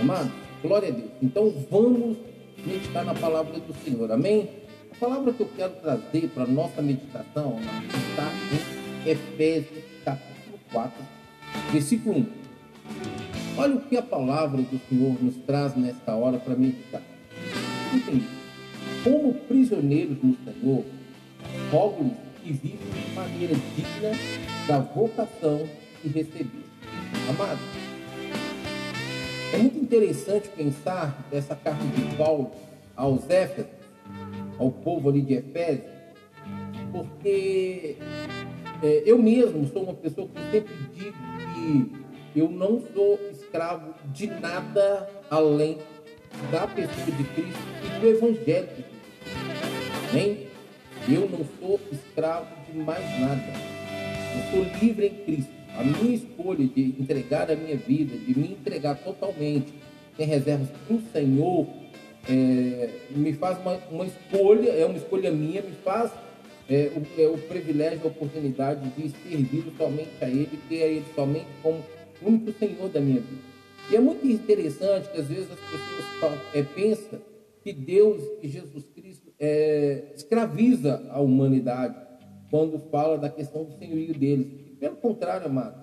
Amado, glória a Deus. Então vamos meditar na palavra do Senhor. Amém? A palavra que eu quero trazer para a nossa meditação está em Efésios capítulo 4, versículo 1. Olha o que a palavra do Senhor nos traz nesta hora para meditar. Entende? Como prisioneiros no Senhor, rogo-lhes que vivam de maneira digna da vocação que receberam. Amado, é muito interessante pensar essa carta de Paulo aos Éfesos, ao povo ali de Efésio, porque é, eu mesmo sou uma pessoa que sempre digo que eu não sou escravo de nada além da pessoa de Cristo e do Evangelho. Amém? Eu não sou escravo de mais nada. Eu sou livre em Cristo. A minha escolha de entregar a minha vida, de me entregar totalmente, sem reservas para o Senhor, é, me faz uma, uma, escolha, é uma escolha minha, me faz é, o, é, o privilégio, a oportunidade de servir somente a Ele, ter a Ele somente como único Senhor da minha vida. E é muito interessante que às vezes as pessoas é, pensam que Deus e Jesus Cristo é, escraviza a humanidade quando fala da questão do senhorio deles. Pelo contrário, amado,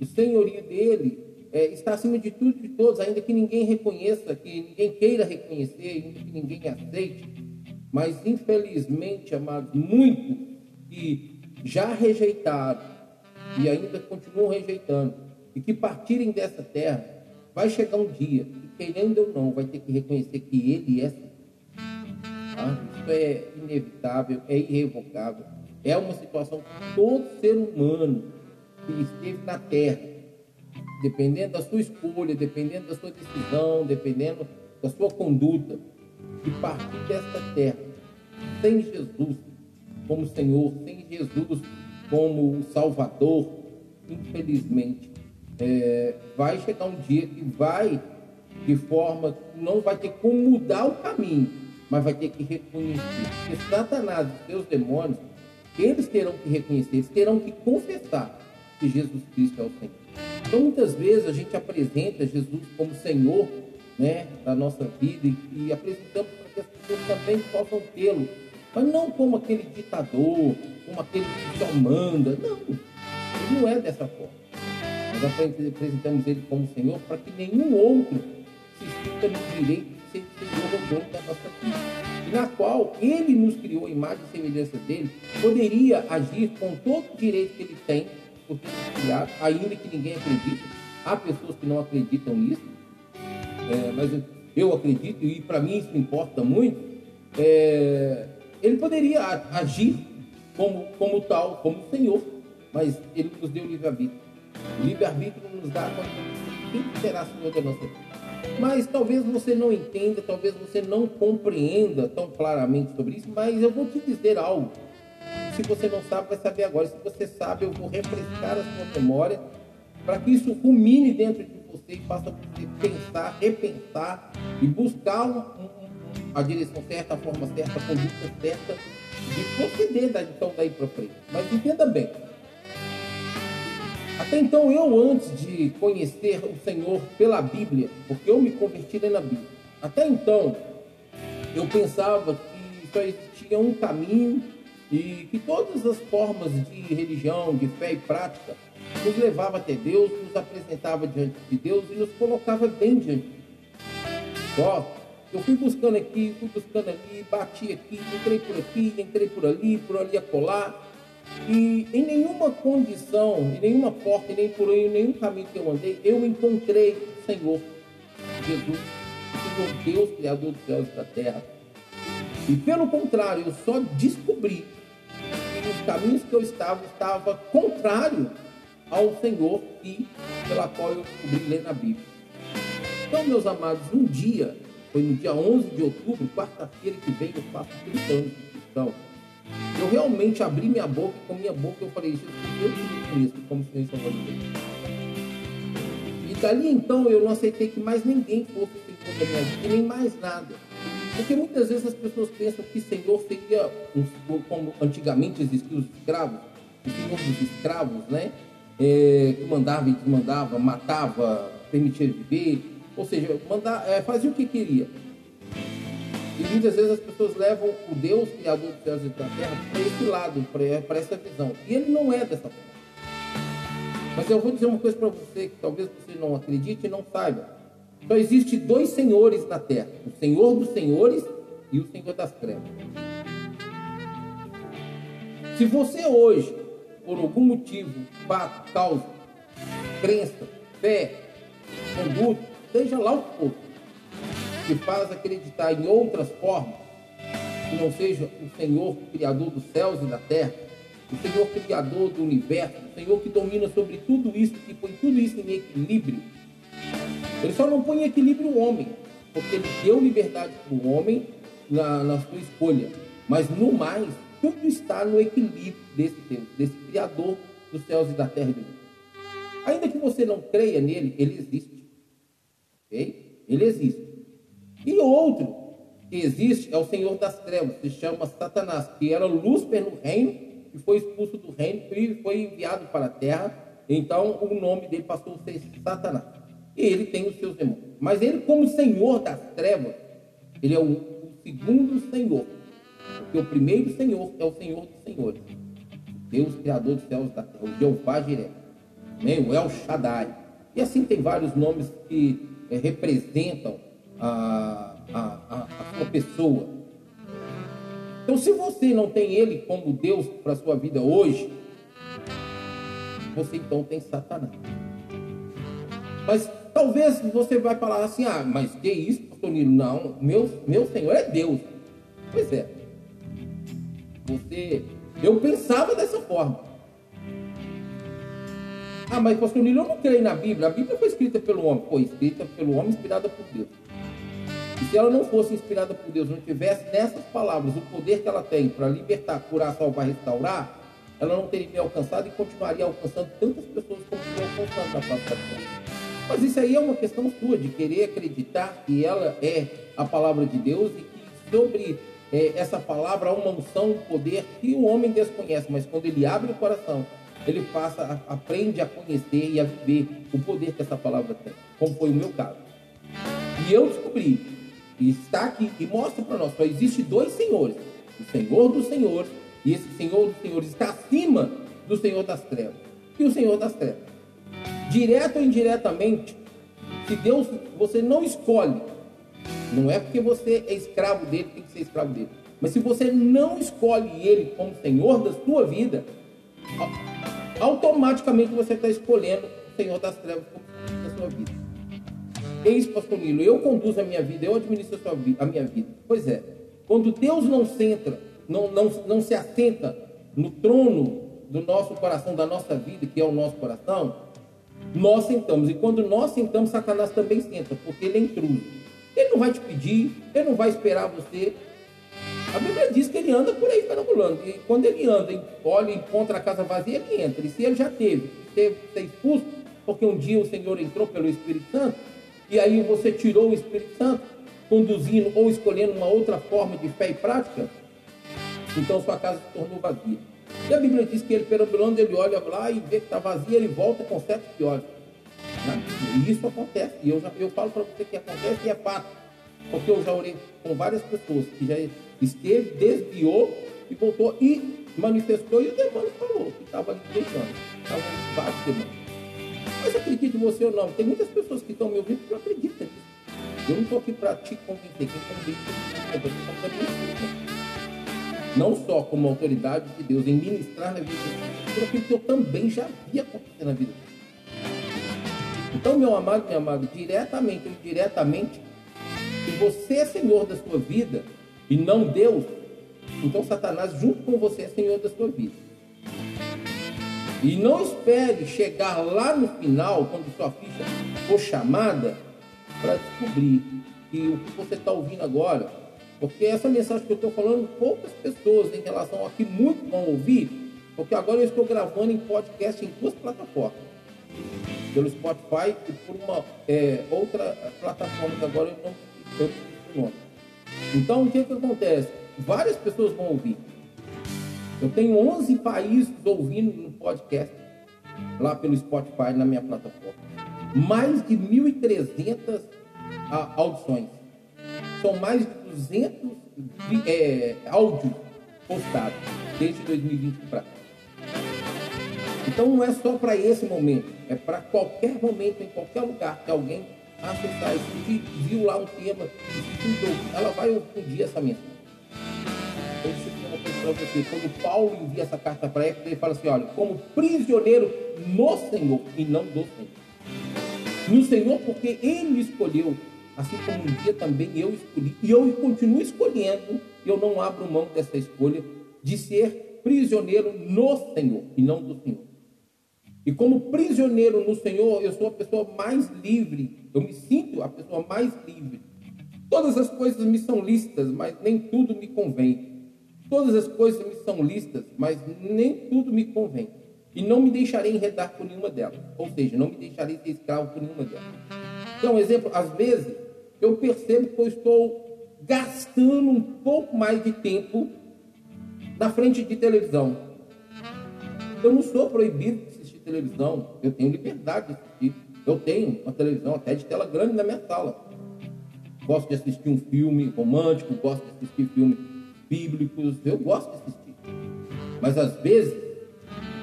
o senhorio dele é, está acima de tudo e de todos, ainda que ninguém reconheça, que ninguém queira reconhecer, ainda que ninguém aceite. Mas, infelizmente, amados, muitos que já rejeitaram e ainda continuam rejeitando, e que partirem dessa terra, vai chegar um dia, que querendo ou não, vai ter que reconhecer que ele é tá? Isso é inevitável, é irrevogável. É uma situação que todo ser humano que esteve na terra, dependendo da sua escolha, dependendo da sua decisão, dependendo da sua conduta, que partir desta terra sem Jesus como Senhor, sem Jesus como Salvador, infelizmente, é, vai chegar um dia que vai, de forma, não vai ter como mudar o caminho, mas vai ter que reconhecer. Porque Satanás e seus demônios eles terão que reconhecer, eles terão que confessar que Jesus Cristo é o Senhor. Então, muitas vezes a gente apresenta Jesus como Senhor né, da nossa vida e, e apresentamos para que as pessoas também possam tê-lo, mas não como aquele ditador, como aquele que só manda. Não, ele não é dessa forma. Nós apresentamos ele como Senhor para que nenhum outro se sinta no direito de ser Senhor ou dono da nossa vida na qual ele nos criou a imagem e semelhança dele, poderia agir com todo o direito que ele tem por ter sido criado, ainda que ninguém acredite. Há pessoas que não acreditam nisso, é, mas eu acredito, e para mim isso importa muito. É, ele poderia agir como, como tal, como Senhor, mas ele nos deu livre-arbítrio. O livre-arbítrio nos dá quem será Senhor da nossa vida. Mas talvez você não entenda, talvez você não compreenda tão claramente sobre isso, mas eu vou te dizer algo. Se você não sabe, vai saber agora. Se você sabe, eu vou refrescar a sua memória para que isso rumine dentro de você e faça você pensar, repensar e buscar um, um, a direção certa, a forma certa, a conduta certa de proceder da, então daí para frente. Mas entenda bem, até então, eu, antes de conhecer o Senhor pela Bíblia, porque eu me converti na Bíblia, até então, eu pensava que só existia um caminho e que todas as formas de religião, de fé e prática nos levava até Deus, nos apresentava diante de Deus e nos colocava bem diante de Deus. Só eu fui buscando aqui, fui buscando ali, bati aqui, entrei por aqui, entrei por ali, por ali a colar e em nenhuma condição, em nenhuma porta, nem por em nenhum caminho que eu andei, eu encontrei o Senhor Jesus, o Senhor Deus, Criador dos céus e da terra. E pelo contrário, eu só descobri que os caminhos que eu estava estava contrário ao Senhor e pela qual eu descobri ler na Bíblia. Então, meus amados, um dia, foi no dia 11 de outubro, quarta-feira que vem, eu faço 30 anos de cristão. Eu realmente abri minha boca com minha boca eu falei, Jesus, eu te Cristo como Senhor Salvador. E dali então eu não aceitei que mais ninguém fosse Senhor da minha vida, nem mais nada. Porque muitas vezes as pessoas pensam que Senhor seria, como antigamente existiam os escravos, o Senhor dos escravos, né? É, que mandava e desmandava, matava, permitia viver. Ou seja, mandar, é, fazia o que queria. E muitas vezes as pessoas levam o Deus, Criador dos céus e da terra, para esse lado, para essa visão. E ele não é dessa forma. Mas eu vou dizer uma coisa para você que talvez você não acredite e não saiba. Só existe dois senhores na terra: o Senhor dos senhores e o Senhor das trevas. Se você hoje, por algum motivo, fato, causa, crença, fé, conduta, seja lá o que for, que faz acreditar em outras formas, que não seja o Senhor Criador dos céus e da terra, o Senhor Criador do universo, o Senhor que domina sobre tudo isso, que põe tudo isso em equilíbrio, ele só não põe em equilíbrio o homem, porque ele deu liberdade para o homem na, na sua escolha. Mas no mais, tudo está no equilíbrio desse Deus, desse Criador dos céus e da terra. Ainda que você não creia nele, ele existe. Ok? Ele existe. E outro que existe é o Senhor das Trevas, se chama Satanás, que era Lúcifer no reino, que foi expulso do reino e foi enviado para a terra. Então o nome dele passou a ser Satanás e ele tem os seus demônios. Mas ele, como Senhor das trevas, ele é o, o segundo Senhor. Porque o primeiro Senhor é o Senhor dos Senhores. Deus, Criador dos céus da terra. O Jeová Jiré. O El Shaddai. E assim tem vários nomes que é, representam a, a, a, a sua pessoa. Então, se você não tem ele como Deus para a sua vida hoje, você então tem Satanás. Mas Talvez você vai falar assim, ah, mas que isso, pastor Nilo? Não, meu, meu Senhor é Deus. Pois é. Você, eu pensava dessa forma. Ah, mas pastor Nilo, eu não creio na Bíblia. A Bíblia foi escrita pelo homem. Foi escrita pelo homem, inspirada por Deus. E se ela não fosse inspirada por Deus, não tivesse nessas palavras o poder que ela tem para libertar, curar, salvar, restaurar, ela não teria me alcançado e continuaria alcançando tantas pessoas como estou alcançando na face da terra. Mas isso aí é uma questão sua, de querer acreditar que ela é a palavra de Deus e que sobre é, essa palavra há uma unção, um poder que o homem desconhece, mas quando ele abre o coração, ele passa, aprende a conhecer e a viver o poder que essa palavra tem, como foi o meu caso. E eu descobri, e está aqui, e mostra para nós, só existe dois senhores, o Senhor dos Senhores, e esse Senhor dos Senhores está acima do Senhor das Trevas, e o Senhor das Trevas direto ou indiretamente, se Deus, você não escolhe, não é porque você é escravo dele, tem que ser escravo dele. Mas se você não escolhe ele como Senhor da sua vida, automaticamente você está escolhendo o Senhor das trevas como Senhor da sua vida. É isso, pastor Nilo. Eu conduzo a minha vida, eu administro a minha vida. Pois é. Quando Deus não senta, não, não, não se assenta no trono do nosso coração, da nossa vida, que é o nosso coração, nós sentamos. E quando nós sentamos, Satanás também senta, porque ele é intruso. Ele não vai te pedir, ele não vai esperar você. A Bíblia diz que ele anda por aí perambulando. E quando ele anda, olha e encontra a casa vazia, ele entra. E se ele já teve, teve ser expulso, porque um dia o Senhor entrou pelo Espírito Santo, e aí você tirou o Espírito Santo, conduzindo ou escolhendo uma outra forma de fé e prática, então sua casa se tornou vazia. E a Bíblia diz que ele perambulando, ele olha lá e vê que está vazio, ele volta com sete piores. E isso acontece. E eu, já, eu falo para você que acontece e é fato. Porque eu já orei com várias pessoas que já esteve, desviou e voltou e manifestou e o demônio falou que estava ali deixando. Estava vários demônios. Mas acredite você ou não, tem muitas pessoas que estão me ouvindo que não acreditam nisso. Eu não estou aqui para te convencer. Quem convence é Deus. Então, não só como autoridade de Deus em ministrar na vida de aquilo que eu também já via acontecer na vida Então, meu amado, meu amado, diretamente ou indiretamente, se você é senhor da sua vida e não Deus, então Satanás, junto com você, é senhor da sua vida. E não espere chegar lá no final, quando sua ficha for chamada, para descobrir que o que você está ouvindo agora porque essa mensagem que eu estou falando, poucas pessoas em relação a que muitos vão ouvir, porque agora eu estou gravando em podcast em duas plataformas. Pelo Spotify e por uma é, outra plataforma que agora eu não sei o nome. Então, o que, que acontece? Várias pessoas vão ouvir. Eu tenho 11 países ouvindo no podcast, lá pelo Spotify, na minha plataforma. Mais de 1.300 audições. São mais de 200 é, áudios postados desde 2020 para cá. Então não é só para esse momento, é para qualquer momento, em qualquer lugar que alguém acessar isso, viu lá um tema, ela vai ouvir essa mensagem. Você, quando Paulo envia essa carta para Éfeso, ele fala assim, olha, como prisioneiro no Senhor e não do Senhor. No Senhor, porque Ele escolheu, assim como um dia também eu escolhi, e eu continuo escolhendo, eu não abro mão dessa escolha de ser prisioneiro no Senhor e não do Senhor. E como prisioneiro no Senhor, eu sou a pessoa mais livre, eu me sinto a pessoa mais livre. Todas as coisas me são listas, mas nem tudo me convém. Todas as coisas me são listas, mas nem tudo me convém. E não me deixarei enredar por nenhuma delas. Ou seja, não me deixarei ser escravo por nenhuma delas. Então, exemplo, às vezes, eu percebo que eu estou gastando um pouco mais de tempo na frente de televisão. Eu não sou proibido de assistir televisão, eu tenho liberdade de assistir. Eu tenho uma televisão até de tela grande na minha sala. Gosto de assistir um filme romântico, gosto de assistir filme bíblicos, eu gosto de assistir. Mas às vezes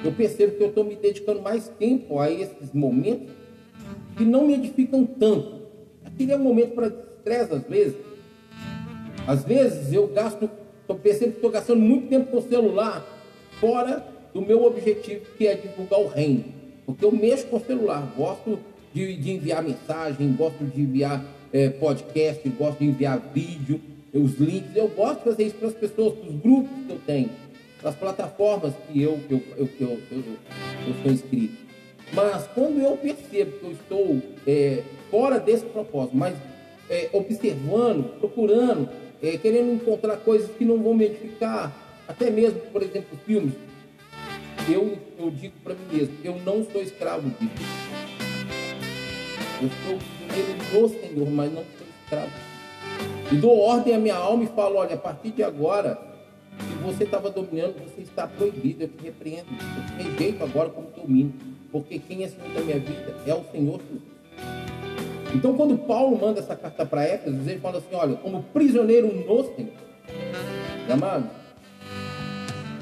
eu percebo que eu estou me dedicando mais tempo a esses momentos que não me edificam tanto. Aquele é um momento para estresse às vezes. Às vezes eu gasto, eu percebo que estou gastando muito tempo com o celular fora do meu objetivo, que é divulgar o reino. Porque eu mexo com o celular, gosto de, de enviar mensagem, gosto de enviar é, podcast, gosto de enviar vídeo os links. Eu gosto de fazer isso para as pessoas, para os grupos que eu tenho, para as plataformas que eu, eu, eu, eu, eu, eu sou inscrito. Mas quando eu percebo que eu estou é, fora desse propósito, mas é, observando, procurando, é, querendo encontrar coisas que não vão me edificar, até mesmo, por exemplo, filmes, eu, eu digo para mim mesmo, eu não sou escravo disso. Eu sou primeiro do Senhor, mas não sou escravo e dou ordem à minha alma e falo: olha, a partir de agora, se você estava dominando, você está proibido. Eu te repreendo. Eu te rejeito agora como domínio. Porque quem é Senhor da minha vida é o Senhor Jesus. Então, quando Paulo manda essa carta para Éfeso, ele fala assim: olha, como prisioneiro no Senhor. Amado,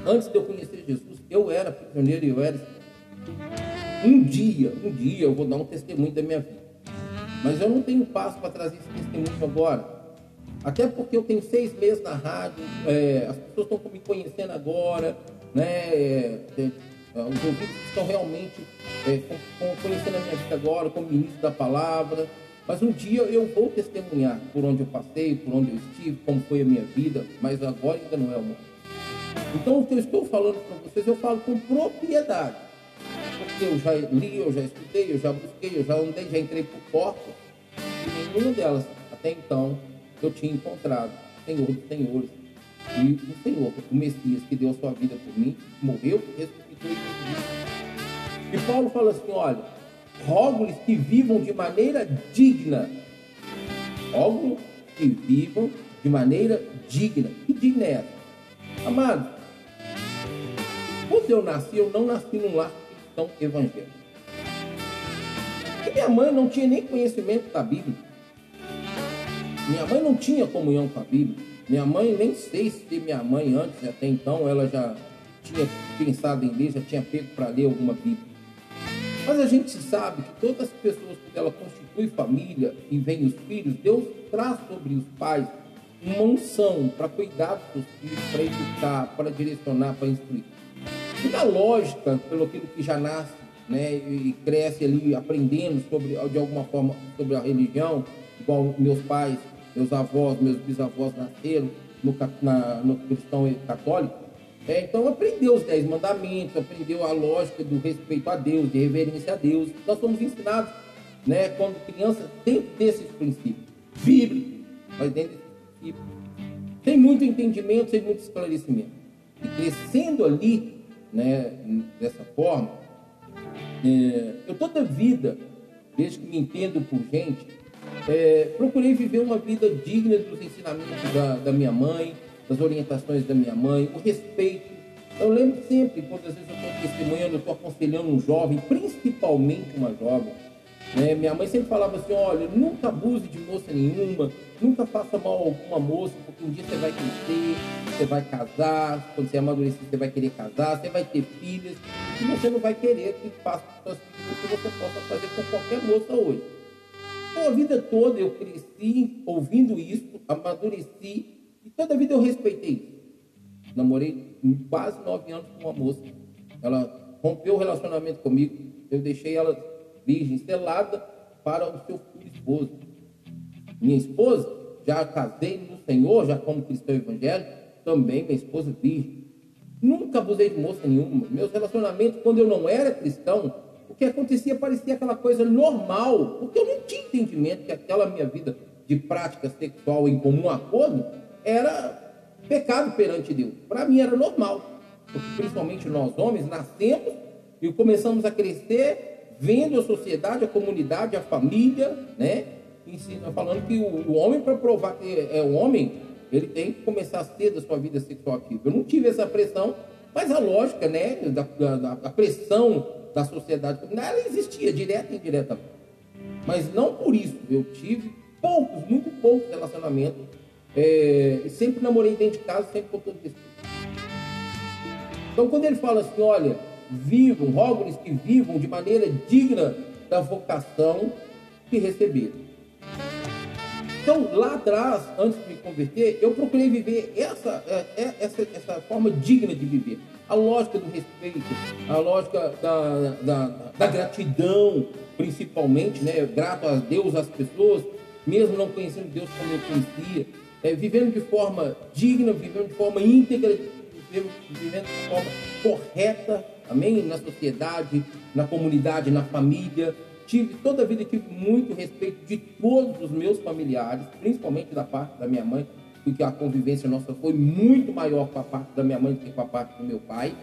antes de eu conhecer Jesus, eu era prisioneiro e eu era. Um dia, um dia eu vou dar um testemunho da minha vida. Mas eu não tenho passo para trazer esse testemunho agora. Até porque eu tenho seis meses na rádio, é, as pessoas estão me conhecendo agora, né? É, é, os ouvintes estão realmente é, conhecendo a minha vida agora como ministro da palavra. Mas um dia eu vou testemunhar por onde eu passei, por onde eu estive, como foi a minha vida, mas agora ainda não é o momento. Então o que eu estou falando para vocês, eu falo com propriedade. Porque eu já li, eu já estudei, eu já busquei, eu já andei, já entrei por portas. E nenhuma delas, até então, eu tinha encontrado Senhor dos Senhores. E o Senhor, o Messias, que deu a sua vida por mim, morreu, ressuscitou e E Paulo fala assim: olha, rogo-lhes que vivam de maneira digna. Rogo que vivam de maneira digna. Que digna é essa? Amado, quando eu nasci, eu não nasci num lar cristão evangélico. E minha mãe não tinha nem conhecimento da Bíblia. Minha mãe não tinha comunhão com a Bíblia. Minha mãe, nem sei se minha mãe antes, até então, ela já tinha pensado em ler, já tinha pego para ler alguma Bíblia. Mas a gente sabe que todas as pessoas, que ela constitui família e vem os filhos, Deus traz sobre os pais uma unção para cuidar dos filhos, para educar, para direcionar, para instruir. E na lógica, pelo aquilo que já nasce né, e cresce ali aprendendo sobre, de alguma forma sobre a religião, igual meus pais meus avós, meus bisavós nasceram no, na, no cristão católico, é, então aprendeu os dez mandamentos, aprendeu a lógica do respeito a Deus, de reverência a Deus. Nós somos ensinados, né, quando criança, dentro desses princípios bíblicos, mas dentro desses princípios, sem muito entendimento, sem muito esclarecimento. E crescendo ali, né, dessa forma, é, eu toda vida, desde que me entendo por gente, é, procurei viver uma vida digna dos ensinamentos da, da, minha mãe, das orientações da minha mãe, o respeito. Eu lembro sempre, quando às vezes eu estou testemunhando, eu estou aconselhando um jovem, principalmente uma jovem, Né? Minha mãe sempre falava assim, olha, nunca abuse de moça nenhuma, nunca faça mal a alguma moça, porque um dia você vai crescer, você vai casar, quando você amadurecer, você vai querer casar, você vai ter filhas, e você não vai querer que faça o que você possa fazer com qualquer moça hoje. Então, a vida toda eu cresci ouvindo isso, amadureci, e toda a vida eu respeitei. Namorei quase nove anos com uma moça. Ela rompeu o relacionamento comigo, eu deixei ela virgem, selada para o seu esposo. Minha esposa, já casei no Senhor, já como cristão evangélico, também minha esposa virgem. Nunca abusei de moça nenhuma. Meus relacionamentos, quando eu não era cristão, o que acontecia parecia aquela coisa normal, porque eu não tinha entendimento que aquela minha vida de prática sexual em comum acordo era pecado perante Deus. Para mim era normal, porque principalmente nós homens nascemos e começamos a crescer vendo a sociedade, a comunidade, a família, né? Ensina, falando que o, o homem, para provar que é o homem, ele tem que começar cedo a sua vida sexual ativa. Eu não tive essa pressão, mas a lógica, né, da, da pressão da sociedade, ela existia, direta e indiretamente. Mas não por isso. Eu tive poucos, muito poucos relacionamentos. É, sempre namorei dentro de casa, sempre com todo respeito. Então, quando ele fala assim, olha, vivam, rogo-lhes que vivam de maneira digna da vocação que receberam. Então, lá atrás, antes de me converter, eu procurei viver essa, é, é, essa, essa forma digna de viver. A lógica do respeito, a lógica da, da, da gratidão, principalmente, né? Grato a Deus, às pessoas, mesmo não conhecendo Deus como eu conhecia. É, vivendo de forma digna, vivendo de forma íntegra, vivendo de forma correta amém? Na sociedade, na comunidade, na família. Tive, toda a vida tive muito respeito de todos os meus familiares, principalmente da parte da minha mãe, porque a convivência nossa foi muito maior com a parte da minha mãe do que com a parte do meu pai.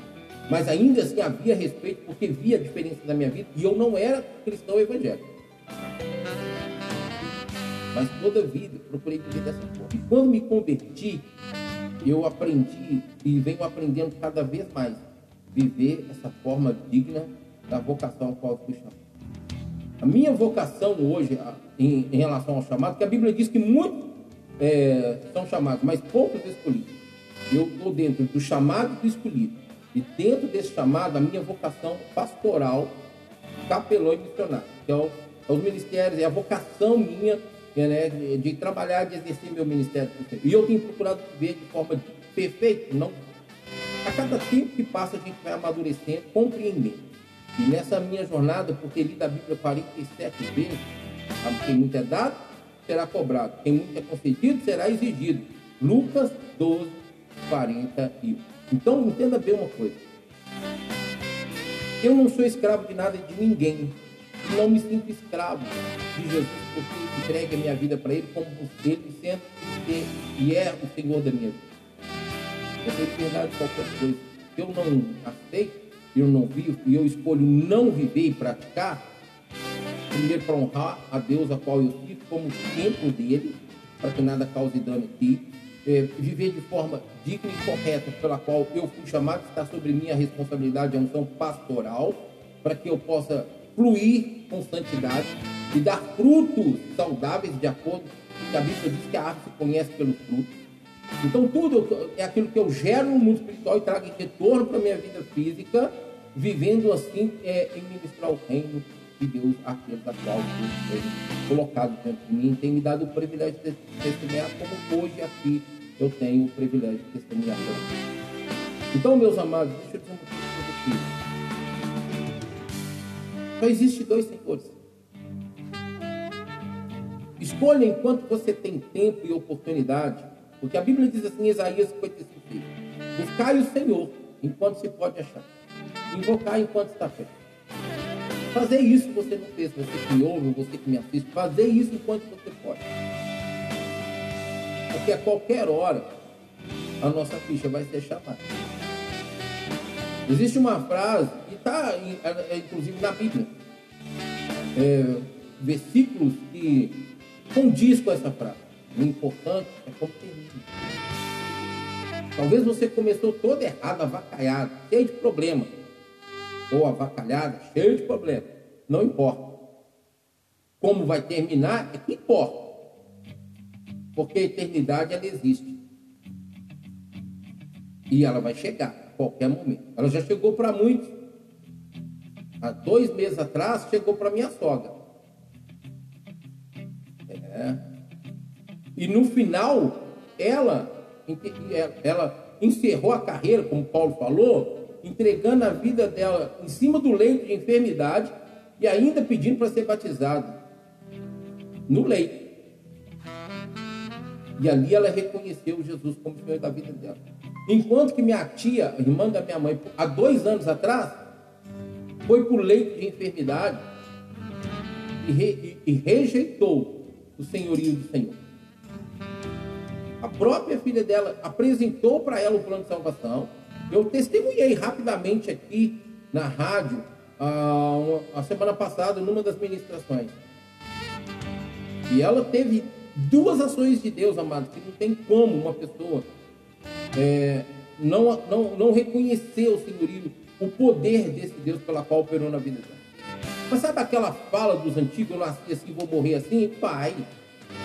Mas ainda assim havia respeito, porque via a diferença da minha vida e eu não era cristão evangélico. Mas toda a vida procurei viver dessa forma. E quando me converti, eu aprendi e venho aprendendo cada vez mais viver essa forma digna da vocação ao qual fui chamado. A minha vocação hoje, em, em, relação ao chamado, que a Bíblia diz que muitos é, são chamados, mas poucos escolhidos. Eu estou dentro do chamado do escolhido. E dentro desse chamado, a minha vocação pastoral, capelão e missionário, que é, o, é os ministérios, é a vocação minha né, de, de, trabalhar, de exercer meu ministério. E eu tenho procurado viver de forma perfeita, não a cada tempo que passa, a gente vai amadurecendo, compreendendo. E nessa minha jornada, por ter lido a Bíblia 47 vezes, quem muito é dado, será cobrado. Quem muito é concedido, será exigido. Lucas 12, 41. Então, entenda bem uma coisa. Eu não sou escravo de nada de ninguém. Não me sinto escravo de Jesus, porque entregue a minha vida para Ele como ele sendo e é o Senhor da minha vida eu tenho liberdade de qualquer coisa. Eu não aceito, eu não vivo, e eu escolho não viver e praticar, primeiro para honrar a Deus a qual eu fico como templo dele, para que nada cause dano aqui, é, viver de forma digna e correta, pela qual eu fui chamado, está sobre mim a responsabilidade, a unção pastoral, para que eu possa fluir com santidade e dar frutos saudáveis de acordo com que a Bíblia diz que a árvore se conhece pelos frutos. Então, tudo é aquilo que eu gero no mundo espiritual e trago em retorno para a minha vida física, vivendo assim é, em ministrar o reino de Deus, aquele da qual Deus tem colocado diante de mim, tem me dado o privilégio de testemunhar, como hoje aqui eu tenho o privilégio de testemunhar Então, meus amados, deixa eu dizer uma coisa para vocês. Só existe dois senhores. Escolha enquanto você tem tempo e oportunidade porque a Bíblia diz assim, Isaías 55, buscai o Senhor enquanto se pode achar. Invocar enquanto está perto. Fazer isso você não fez, você que ouve, você que me assiste, fazer isso enquanto você pode. Porque a qualquer hora a nossa ficha vai ser chamada. Existe uma frase, que está é, inclusive na Bíblia, é, versículos que condiz com essa frase. O importante é como termina. Talvez você começou todo errado, avacalhado, cheio de problema. Ou avacalhada, cheio de problema. Não importa. Como vai terminar é que importa. Porque a eternidade ela existe. E ela vai chegar a qualquer momento. Ela já chegou para muitos. Há dois meses atrás chegou para minha sogra. É. E no final, ela, ela encerrou a carreira, como Paulo falou, entregando a vida dela em cima do leito de enfermidade e ainda pedindo para ser batizado no leito. E ali ela reconheceu Jesus como Senhor da vida dela. Enquanto que minha tia, irmã da minha mãe, há dois anos atrás, foi para o leito de enfermidade e, re, e, e rejeitou o senhorio do Senhor. Própria filha dela apresentou para ela o plano de salvação. Eu testemunhei rapidamente aqui na rádio a, a semana passada, numa das ministrações. E ela teve duas ações de Deus, amado, que não tem como uma pessoa é, não, não, não reconhecer o senhorio, o poder desse Deus pela qual operou na vida dela. Mas sabe aquela fala dos antigos, eu nasci assim, vou morrer assim? Pai,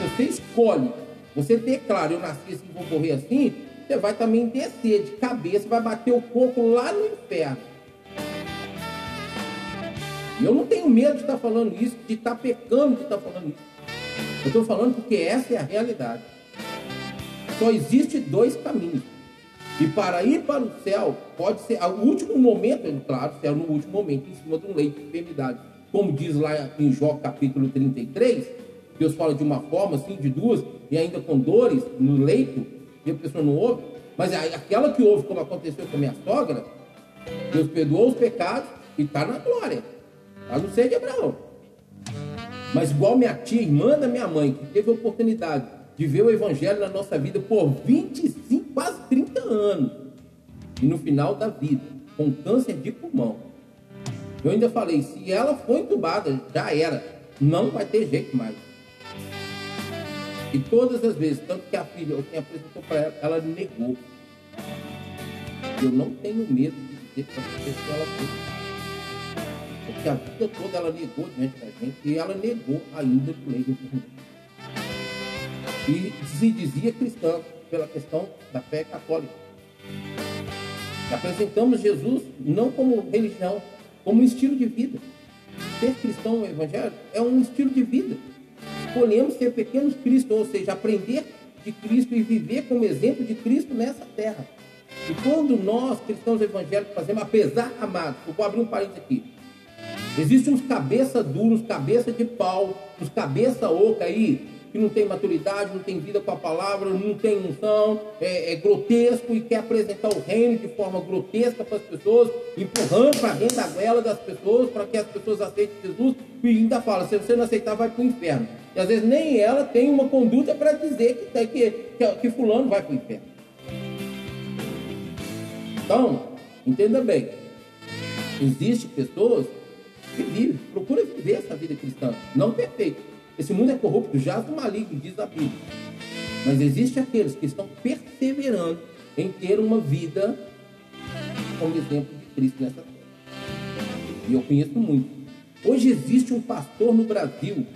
você escolhe, você declara, eu nasci assim, vou morrer assim, você vai também descer de cabeça, vai bater o corpo lá no inferno. E eu não tenho medo de estar falando isso, de estar pecando de estar falando isso. Eu estou falando porque essa é a realidade. Só existe dois caminhos. E para ir para o céu, pode ser o último momento, claro, céu no último momento, em cima de um leito de enfermidade. Como diz lá em Jó capítulo 33, Deus fala de uma forma, assim, de duas, e ainda com dores no leito, e a pessoa não ouve. Mas aquela que ouve, como aconteceu com a minha sogra, Deus perdoou os pecados e está na glória. Está no ser de Abraão. Mas igual minha tia, irmã da minha mãe, que teve a oportunidade de ver o evangelho na nossa vida por 25, quase 30 anos. E no final da vida, com câncer de pulmão. Eu ainda falei, se ela for entubada, já era. Não vai ter jeito mais. E todas as vezes, tanto que a filha, eu tinha apresentou para ela, ela negou. Eu não tenho medo de dizer para você que ela fez que a vida toda ela negou diante da gente e ela negou ainda do lei de E se dizia cristã pela questão da fé católica. Apresentamos Jesus não como religião, como um estilo de vida. Ser cristão no Evangelho é um estilo de vida. Escolhemos ser pequenos Cristo, ou seja, aprender de Cristo e viver como exemplo de Cristo nessa terra. E quando nós, cristãos evangélicos, fazemos, apesar, amados, eu vou abrir um parênteses aqui, Existem uns cabeça duros, cabeça de pau, uns cabeça oca aí, que não tem maturidade, não tem vida com a palavra, não tem unção, é, é grotesco e quer apresentar o reino de forma grotesca para as pessoas, empurrando para dentro da goela das pessoas, para que as pessoas aceitem Jesus, e ainda fala, se você não aceitar, vai para o inferno. E às vezes nem ela tem uma conduta para dizer que, que, que, que fulano vai para o inferno. Então, entenda bem, existem pessoas que vive, procura viver essa vida cristã, não perfeito. Esse mundo é corrupto, já do maligno, diz a Bíblia. Mas existe aqueles que estão perseverando em ter uma vida como exemplo de Cristo nessa terra. E eu conheço muito. Hoje existe um pastor no Brasil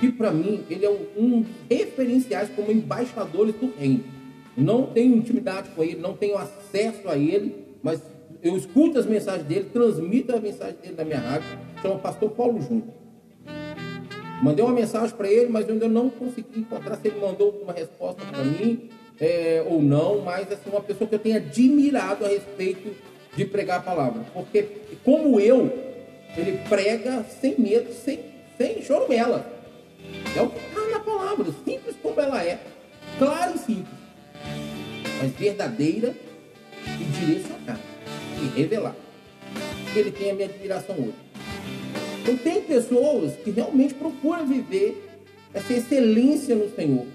que, para mim, ele é um dos referenciais como embaixadores do reino. Não tenho intimidade com ele, não tenho acesso a ele, mas eu escuto as mensagens dele, transmito a mensagem dele na minha rádio, chama Pastor Paulo Júnior. Mandei uma mensagem para ele, mas eu ainda não consegui encontrar se ele mandou uma resposta para mim é, ou não, mas assim, uma pessoa que eu tenho admirado a respeito de pregar a palavra. Porque, como eu, ele prega sem medo, sem, sem chorumela. É o que está na palavra, simples como ela é, clara e simples, mas verdadeira e direcionada e revelar. Ele tem a minha admiração hoje. Então tem pessoas que realmente procuram viver essa excelência no Senhor,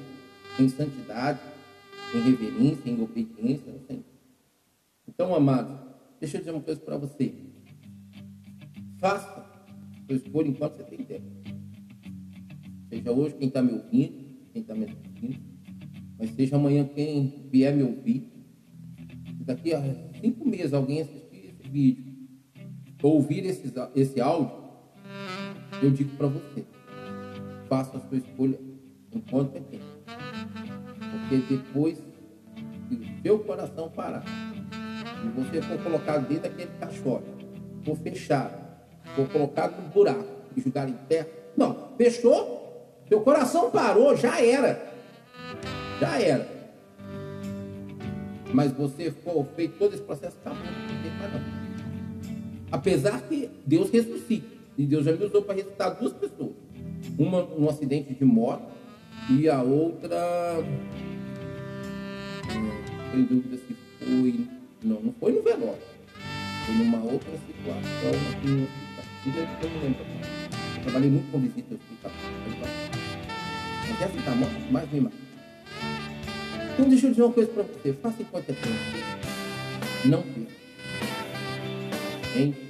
em santidade, em reverência, em obediência no Senhor. Então, amado, deixa eu dizer uma coisa para você. Faça sua escolha enquanto você tem tempo. Seja hoje quem está me ouvindo, quem está me assistindo, mas seja amanhã quem vier me ouvir. Daqui a cinco meses alguém assistir esse vídeo, ouvir esse, esse áudio, eu digo para você, faça a sua escolha enquanto é tempo. Porque depois que o seu coração parar e você for colocado dentro daquele caixote, for fechado, for colocado no buraco e jogar em terra, não, fechou, seu coração parou, já era. Já era. Mas você for feito todo esse processo, acabou, não tem mais não. Apesar que Deus ressuscita. E Deus já me usou para ressuscitar duas pessoas. Uma num acidente de moto e a outra. Estou em dúvida se foi. Não, não foi no velório. Foi numa outra situação aqui no hospital. Eu não lembro. Trabalhei muito com visita hospital. Mas essa está mais me mata. Então deixa eu dizer uma coisa para você. Faça enquanto é tempo. Não perca. Hein?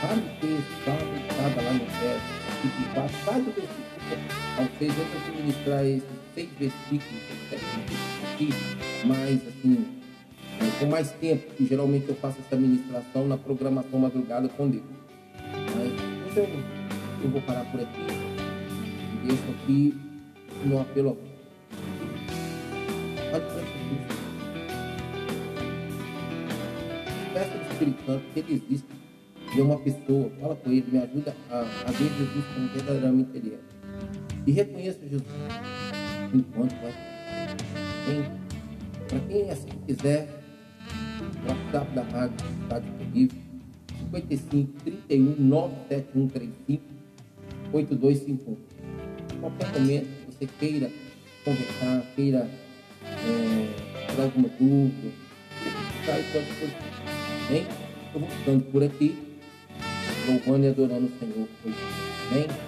Faz o texto, faz a lá no verso, faz, faz o versículo. Ao seis eu vou ministrar esses seis versículos aqui, mas assim, com mais tempo, que geralmente eu faço essa ministração na programação madrugada com Deus. Mas então, eu vou parar por aqui e deixo aqui no apelo Pode ser Peça ao Espírito Santo que ele existe. É uma pessoa. Fala com ele, me ajuda a, a ver Jesus como verdadeiramente ele é. E reconheça Jesus enquanto vai. Para quem assim quiser, o WhatsApp da rádio está disponível. 55 31 971 35 8251. Qualquer momento você queira conversar, queira por alguma dúvida, sai pode ser. Bem, eu vou ficando por aqui, louvando e adorando o Senhor. Bem,